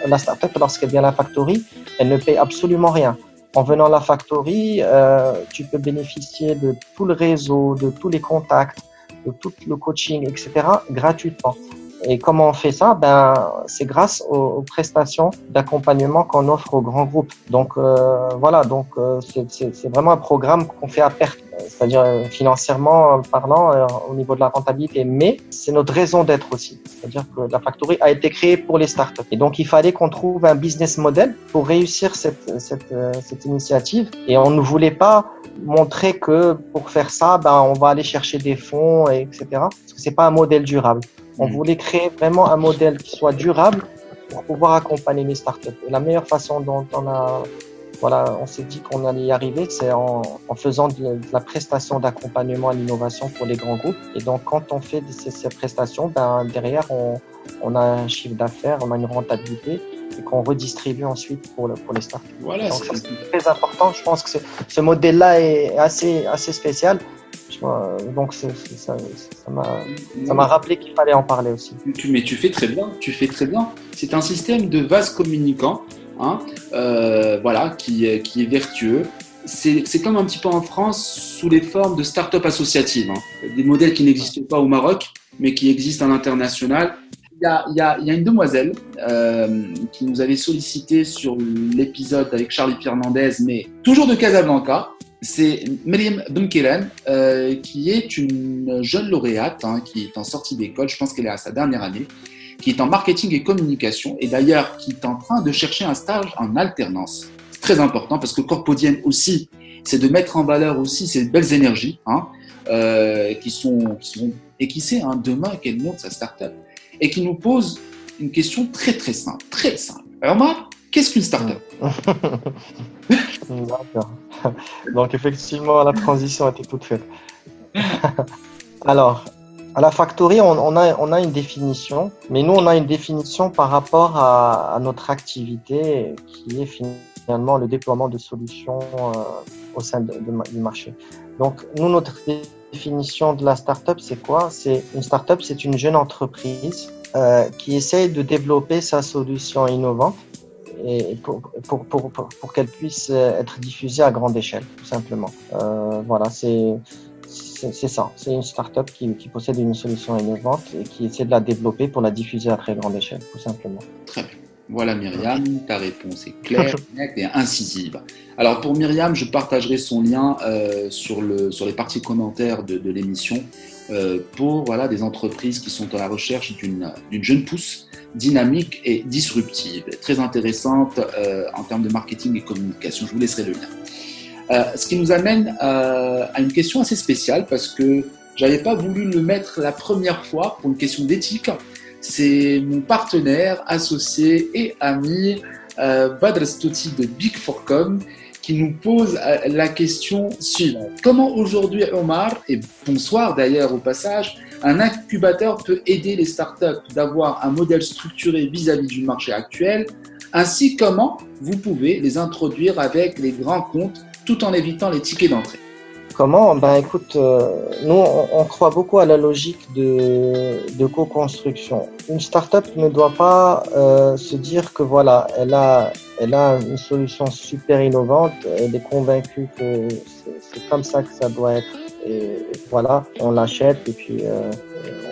La startup, lorsqu'elle vient à la factory, elle ne paye absolument rien. En venant à la factory, euh, tu peux bénéficier de tout le réseau, de tous les contacts, de tout le coaching, etc., gratuitement. Et comment on fait ça? Ben, c'est grâce aux, aux prestations d'accompagnement qu'on offre aux grands groupes. Donc euh, voilà, donc euh, c'est vraiment un programme qu'on fait à perte, c'est-à-dire euh, financièrement parlant euh, au niveau de la rentabilité. Mais c'est notre raison d'être aussi, c'est-à-dire que la factory a été créée pour les startups. Et donc il fallait qu'on trouve un business model pour réussir cette, cette, euh, cette initiative. Et on ne voulait pas montrer que pour faire ça, ben on va aller chercher des fonds, et etc. Parce que c'est pas un modèle durable. On mmh. voulait créer vraiment un modèle qui soit durable pour pouvoir accompagner les startups. Et la meilleure façon dont on a, voilà, on s'est dit qu'on allait y arriver, c'est en, en, faisant de, de, la prestation d'accompagnement à l'innovation pour les grands groupes. Et donc, quand on fait ces, ces prestations, ben, derrière, on, on a un chiffre d'affaires, on a une rentabilité et qu'on redistribue ensuite pour, le, pour les startups. Voilà, c'est très important. Je pense que ce, ce modèle-là est assez, assez spécial. Donc ça m'a rappelé qu'il fallait en parler aussi. Tu, mais tu fais très bien, tu fais très bien. C'est un système de vase communicant hein, euh, voilà, qui, qui est vertueux. C'est comme un petit peu en France sous les formes de start-up associatives, hein. des modèles qui n'existent pas au Maroc, mais qui existent à l'international. Il y, a, il, y a, il y a, une demoiselle euh, qui nous avait sollicité sur l'épisode avec Charlie Fernandez, mais toujours de Casablanca, c'est Miriam Bunkiren, euh, qui est une jeune lauréate, hein, qui est en sortie d'école, je pense qu'elle est à sa dernière année, qui est en marketing et communication, et d'ailleurs qui est en train de chercher un stage en alternance. C'est très important parce que Corpodienne aussi, c'est de mettre en valeur aussi ces belles énergies hein, euh, qui, sont, qui sont, et qui sait hein, demain qu'elle monte sa start-up, et qui nous pose une question très très simple, très simple. Alors moi, qu'est-ce qu'une start-up. Donc effectivement, la transition a été toute faite. Alors, à la factory, on, a, on, a, une définition, mais nous, on a une définition par rapport à, notre activité qui est finalement le déploiement de solutions euh, au sein du marché. Donc, nous, notre définition de la startup, c'est quoi? C'est une startup, c'est une jeune entreprise euh, qui essaye de développer sa solution innovante et pour, pour, pour, pour qu'elle puisse être diffusée à grande échelle, tout simplement. Euh, voilà, c'est c'est ça. C'est une start-up qui, qui, possède une solution innovante et qui essaie de la développer pour la diffuser à très grande échelle, tout simplement. Très bien. Voilà Myriam, ta réponse est claire, nette et incisive. Alors pour Myriam, je partagerai son lien euh, sur, le, sur les parties commentaires de, de l'émission euh, pour voilà, des entreprises qui sont à la recherche d'une jeune pousse dynamique et disruptive, très intéressante euh, en termes de marketing et communication. Je vous laisserai le lien. Euh, ce qui nous amène euh, à une question assez spéciale parce que j'avais pas voulu le mettre la première fois pour une question d'éthique. C'est mon partenaire, associé et ami euh, Badr de Big 4 qui nous pose euh, la question suivante. Comment aujourd'hui, Omar, et bonsoir d'ailleurs au passage, un incubateur peut aider les startups d'avoir un modèle structuré vis-à-vis du marché actuel, ainsi comment vous pouvez les introduire avec les grands comptes tout en évitant les tickets d'entrée? Comment? Ben écoute, euh, nous on, croit beaucoup à la logique de, co-construction. Une startup ne doit pas euh, se dire que voilà, elle a, elle a une solution super innovante, elle est convaincue que c'est comme ça que ça doit être. Et voilà, on l'achète et puis euh,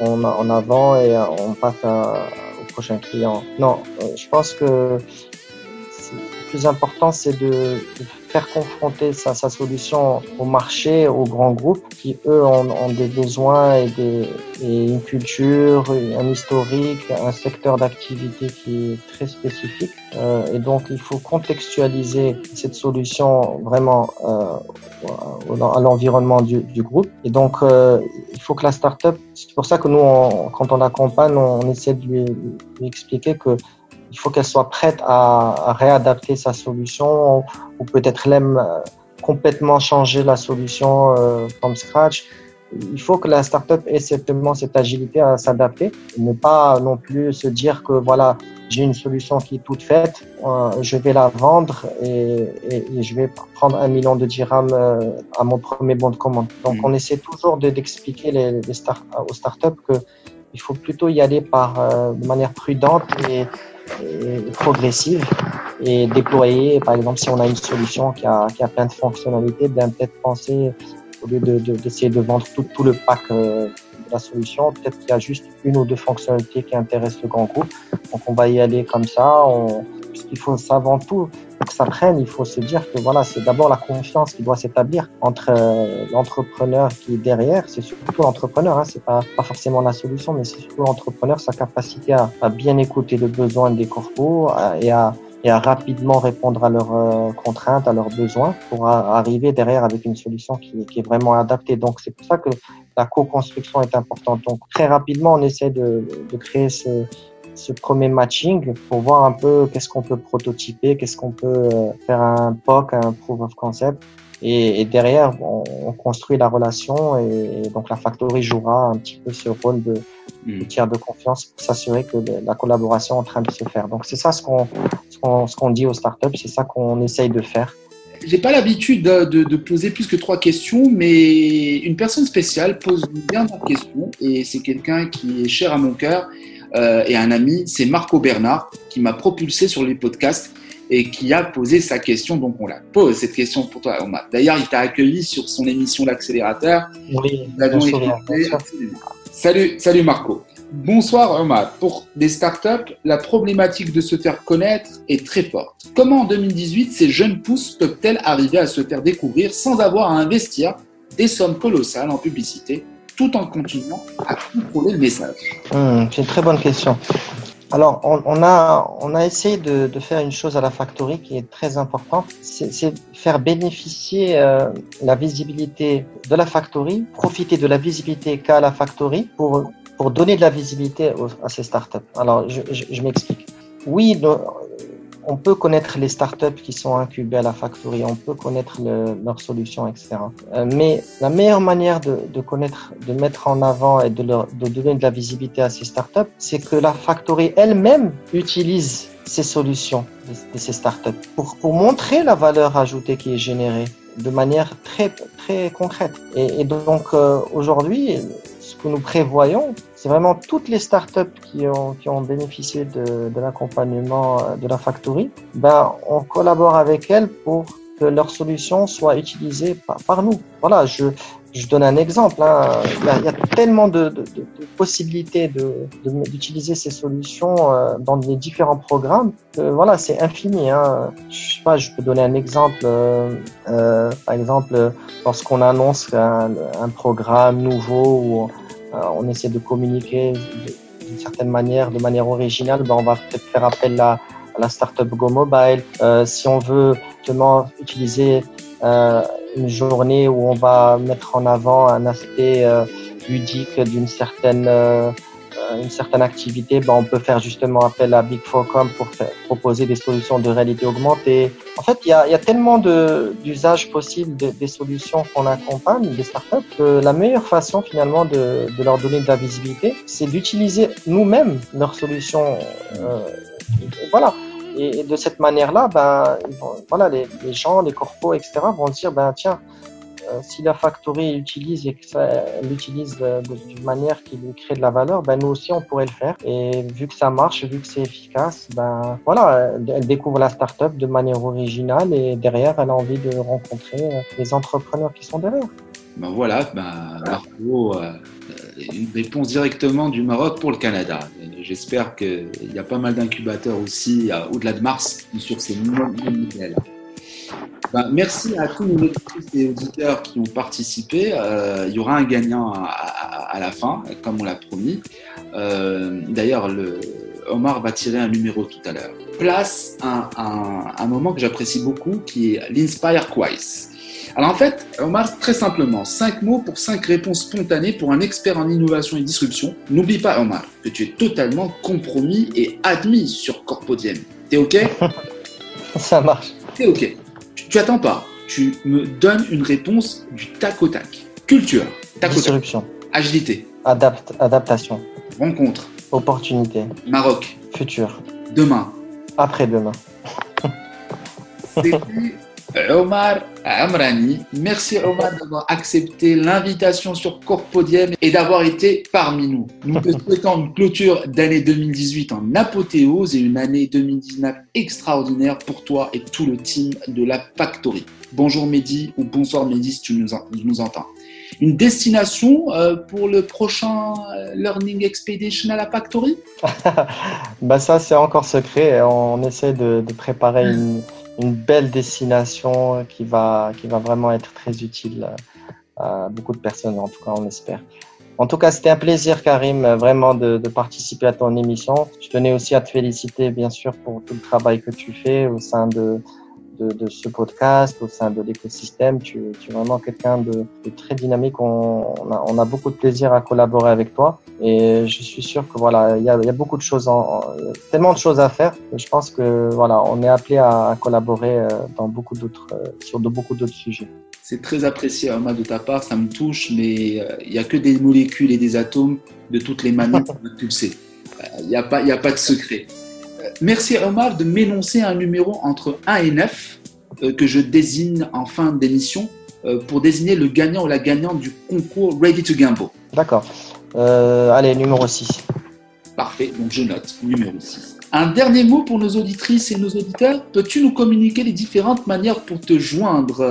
on, en avant et on passe au prochain client. Non, je pense que le plus important c'est de, de faire confronter sa, solution au marché, aux grands groupes qui, eux, ont, des besoins et, une culture, un historique, un secteur d'activité qui est très spécifique. Euh, et donc, il faut contextualiser cette solution vraiment euh, à l'environnement du, groupe. Et donc, euh, il faut que la startup, c'est pour ça que nous, quand on l'accompagne, on, essaie de lui expliquer que il faut qu'elle soit prête à, réadapter sa solution ou, peut-être même euh, complètement changer la solution euh, from scratch. Il faut que la startup ait cette agilité à s'adapter, ne pas non plus se dire que voilà, j'ai une solution qui est toute faite, euh, je vais la vendre et, et, je vais prendre un million de dirhams euh, à mon premier bon de commande. Donc, mm. on essaie toujours d'expliquer les, les start, aux startups que il faut plutôt y aller par de manière prudente et, progressive et déployer, par exemple, si on a une solution qui a, qui a plein de fonctionnalités, bien peut-être penser, au lieu d'essayer de, de, vendre tout, tout, le pack euh, de la solution, peut-être qu'il y a juste une ou deux fonctionnalités qui intéressent le grand groupe. Donc on va y aller comme ça. On, il faut avant tout pour que ça prenne, il faut se dire que voilà, c'est d'abord la confiance qui doit s'établir entre euh, l'entrepreneur qui est derrière, c'est surtout l'entrepreneur, hein, c'est pas, forcément la solution, mais c'est surtout l'entrepreneur, sa capacité à, à, bien écouter le besoin des corpos et à et à rapidement répondre à leurs euh, contraintes, à leurs besoins, pour arriver derrière avec une solution qui, qui est vraiment adaptée. Donc c'est pour ça que la co-construction est importante. Donc très rapidement, on essaie de, de créer ce, ce premier matching pour voir un peu qu'est-ce qu'on peut prototyper, qu'est-ce qu'on peut euh, faire un POC, un proof of concept. Et, et derrière, on, on, construit la relation et, donc la factory jouera un petit peu ce rôle de, de hmm. tiers de confiance pour s'assurer que la collaboration est en train de se faire. Donc c'est ça ce qu'on ce qu'on dit aux startups, c'est ça qu'on essaye de faire. J'ai pas l'habitude de, de, de, poser plus que trois questions, mais une personne spéciale pose une dernière question et c'est quelqu'un qui est cher à mon cœur euh, et un ami, c'est Marco Bernard qui m'a propulsé sur les podcasts et qui a posé sa question. Donc, on la pose, cette question pour toi, Omar. D'ailleurs, il t'a accueilli sur son émission L'accélérateur. Oui, Salut, salut Marco. Bonsoir Omar. Pour des startups, la problématique de se faire connaître est très forte. Comment en 2018 ces jeunes pousses peuvent-elles arriver à se faire découvrir sans avoir à investir des sommes colossales en publicité tout en continuant à contrôler le message hmm, C'est une très bonne question. Alors, on, a, on a essayé de, faire une chose à la factory qui est très importante, c'est faire bénéficier euh, la visibilité de la factory, profiter de la visibilité qu'a la factory pour, pour donner de la visibilité à ces startups. Alors, je, je m'explique. Oui, on peut connaître les startups qui sont incubées à la factory, on peut connaître leurs solutions, etc. Euh, mais la meilleure manière de, connaître, de mettre en avant et de, donner de la visibilité à ces startups, c'est que la factory elle-même utilise ces solutions de, ces startups pour, montrer la valeur ajoutée qui est générée de manière très très concrète. Et, et donc euh, aujourd'hui, ce que nous prévoyons, c'est vraiment toutes les startups qui ont, bénéficié de, l'accompagnement euh, de la factory. Ben, on collabore avec elles pour que leurs solutions soient utilisées par, nous. Voilà, je, donne un exemple. Hein. Il, y a, tellement de, possibilités d'utiliser ces solutions euh, dans les différents programmes. Que, voilà, c'est infini. Hein. Je sais pas, je peux donner un exemple. Euh, par exemple, lorsqu'on annonce un, un, programme nouveau ou on essaie de communiquer d'une certaine manière, de manière originale, ben on va peut-être faire appel à, à, la startup Go Mobile. Euh, si on veut justement utiliser euh, une journée où on va mettre en avant un aspect ludique d'une certaine euh, une certaine activité, ben, on peut faire justement appel à Big Focom pour faire, proposer des solutions de réalité augmentée. En fait, il y a, tellement d'usages possibles de, des solutions qu'on accompagne, des startups, que la meilleure façon finalement de, leur donner de la visibilité, c'est d'utiliser nous-mêmes leurs solutions. Euh, voilà. Et, de cette manière-là, ben, voilà, les, les, gens, les corpos, etc., vont dire, ben, tiens, euh, si la factory utilise et qu'elle l'utilise d'une manière qui lui crée de la valeur, ben nous aussi on pourrait le faire. Et vu que ça marche, vu que c'est efficace, ben voilà, elle découvre la startup de manière originale et derrière elle a envie de rencontrer euh, les entrepreneurs qui sont derrière. Ben voilà, ben Marco, euh, une réponse directement du Maroc pour le Canada. J'espère qu'il y a pas mal d'incubateurs aussi au-delà de Mars sur ces modèles. Bah, merci à tous nos lectrices et auditeurs qui ont participé. Euh, il y aura un gagnant à, la fin, comme on l'a promis. Euh, d'ailleurs, Omar va tirer un numéro tout à l'heure. Place un, un, moment que j'apprécie beaucoup qui est l'Inspire Quiz. Alors en fait, Omar, très simplement, 5 mots pour 5 réponses spontanées pour un expert en innovation et disruption. N'oublie pas, Omar, que tu es totalement compromis et admis sur Corpodium. T'es OK? Ça marche. T'es OK. Tu attends pas. Tu me donnes une réponse du tac au tac. Culture. Tac Disruption. Agilité. Adapt adaptation. Rencontre. Opportunité. Maroc. Futur. Demain. Après-demain. Omar Amrani. Merci Omar d'avoir accepté l'invitation sur Corpodium et d'avoir été parmi nous. Nous te souhaitons une clôture d'année 2018 en apothéose et une année 2019 extraordinaire pour toi et tout le team de la Factory. Bonjour Mehdi ou bonsoir Mehdi si tu nous, nous entends. Une destination euh, pour le prochain euh, Learning Expedition à la Factory? Bah Ça, c'est encore secret. On essaie de, de préparer une une belle destination qui va, qui va vraiment être très utile à beaucoup de personnes, en tout cas, on espère. En tout cas, c'était un plaisir, Karim, vraiment de, de, participer à ton émission. Je tenais aussi à te féliciter, bien sûr, pour tout le travail que tu fais au sein de, de, de ce podcast, au sein de l'écosystème. Tu, tu, es vraiment quelqu'un de, de, très dynamique. On, on, a, on, a, beaucoup de plaisir à collaborer avec toi. Et je suis sûr que voilà, il y a, y a, beaucoup de choses, en, tellement de choses à faire. Je pense que voilà, on est appelé à, à collaborer euh, dans beaucoup d'autres, euh, sur de beaucoup d'autres sujets. C'est très apprécié, Arma, de ta part. Ça me touche, mais euh, il n'y a que des molécules et des atomes de toutes les manières a pulsé. Il n'y a, pas, a pas de secret. Merci Omar de m'énoncer un numéro entre 1 et 9 euh, que je désigne en fin d'émission euh, pour désigner le gagnant ou la gagnante du concours Ready to Gamble. D'accord. Euh, allez, numéro 6. Parfait, donc je note numéro 6. Un dernier mot pour nos auditrices et nos auditeurs. Peux-tu nous communiquer les différentes manières pour te joindre,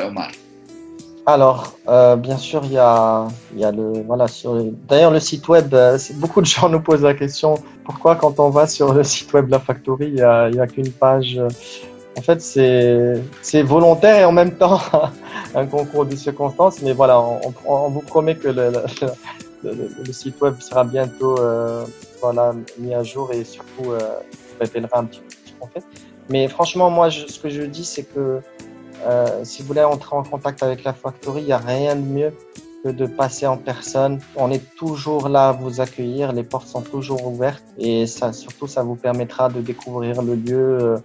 Omar? Alors, euh, bien sûr, il y a, y a le. Voilà, d'ailleurs, le site web, euh, beaucoup de gens nous posent la question pourquoi, quand on va sur le site web La Factory, il n'y a, qu'une page En fait, c'est, volontaire et en même temps un concours de circonstances. Mais voilà, on, vous promet que le, site web sera bientôt euh, voilà, mis à jour et surtout euh, révélera un petit peu ce qu'on fait. Mais franchement, moi, ce que je dis, c'est que euh, si vous voulez entrer en contact avec la factory, il n'y a rien de mieux que de passer en personne. On est toujours là à vous accueillir, les portes sont toujours ouvertes et ça, surtout, ça vous permettra de découvrir le lieu, euh,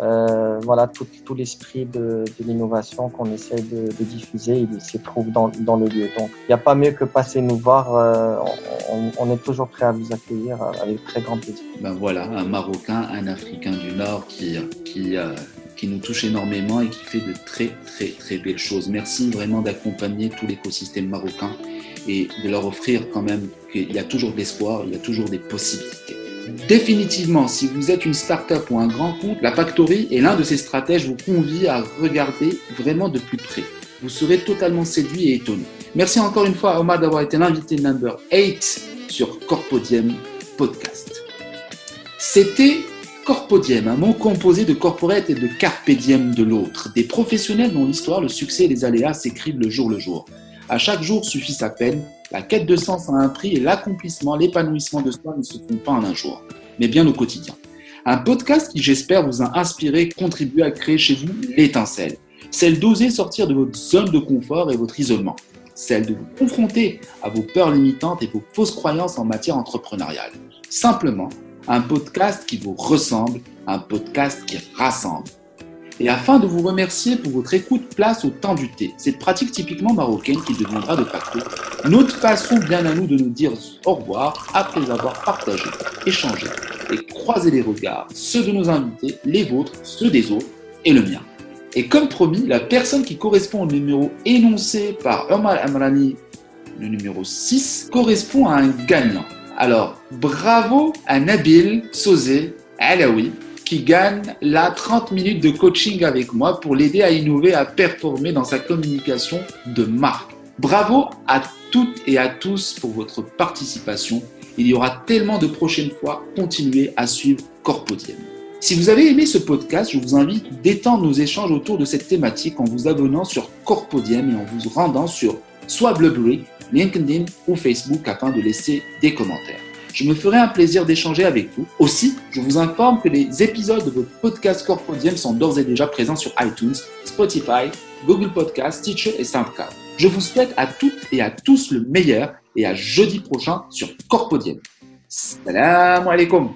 euh, voilà, tout, tout l'esprit de, de l'innovation qu'on essaie de, de, diffuser, il se trouve dans, dans le lieu. Donc, il n'y a pas mieux que passer nous voir. Euh, on, on, est toujours prêt à vous accueillir avec très grand plaisir. Ben voilà, un Marocain, un Africain du Nord qui, qui, euh, qui nous touche énormément et qui fait de très, très, très belles choses. Merci vraiment d'accompagner tout l'écosystème marocain et de leur offrir quand même qu'il y a toujours de l'espoir, il y a toujours des possibilités. Définitivement, si vous êtes une start-up ou un grand compte, la Factory est l'un de ces stratèges vous convie à regarder vraiment de plus près. Vous serez totalement séduit et étonné. Merci encore une fois à Omar d'avoir été l'invité number 8 sur Corpodium Podcast. C'était Corpodium, un mot composé de corporate et de carpe de l'autre, des professionnels dont l'histoire, le succès et les aléas s'écrivent le jour le jour. À chaque jour suffit sa peine, la quête de sens a un prix et l'accomplissement, l'épanouissement de soi ne se font pas en un jour, mais bien au quotidien. Un podcast qui, j'espère, vous a inspiré, contribué à créer chez vous l'étincelle. Celle d'oser sortir de votre zone de confort et votre isolement. Celle de vous confronter à vos peurs limitantes et vos fausses croyances en matière entrepreneuriale. Simplement, un podcast qui vous ressemble, un podcast qui rassemble. Et afin de vous remercier pour votre écoute, place au temps du thé. Cette pratique typiquement marocaine qui deviendra de facto notre façon bien à nous de nous dire au revoir après avoir partagé, échangé et croisé les regards, ceux de nos invités, les vôtres, ceux des autres et le mien. Et comme promis, la personne qui correspond au numéro énoncé par Omar Amrani, le numéro 6, correspond à un gagnant. Alors, bravo à Nabil Sosé Alaoui qui gagne là 30 minutes de coaching avec moi pour l'aider à innover, à performer dans sa communication de marque. Bravo à toutes et à tous pour votre participation. Il y aura tellement de prochaines fois. Continuez à suivre Corpodium. Si vous avez aimé ce podcast, je vous invite d'étendre nos échanges autour de cette thématique en vous abonnant sur Corpodium et en vous rendant sur soit Blueberry, LinkedIn ou Facebook afin de laisser des commentaires je me ferai un plaisir d'échanger avec vous. Aussi, je vous informe que les épisodes de votre podcast Corpodium sont d'ores et déjà présents sur iTunes, Spotify, Google Podcasts, Stitcher et SoundCloud. Je vous souhaite à toutes et à tous le meilleur et à jeudi prochain sur Corpodium. Salam alaikum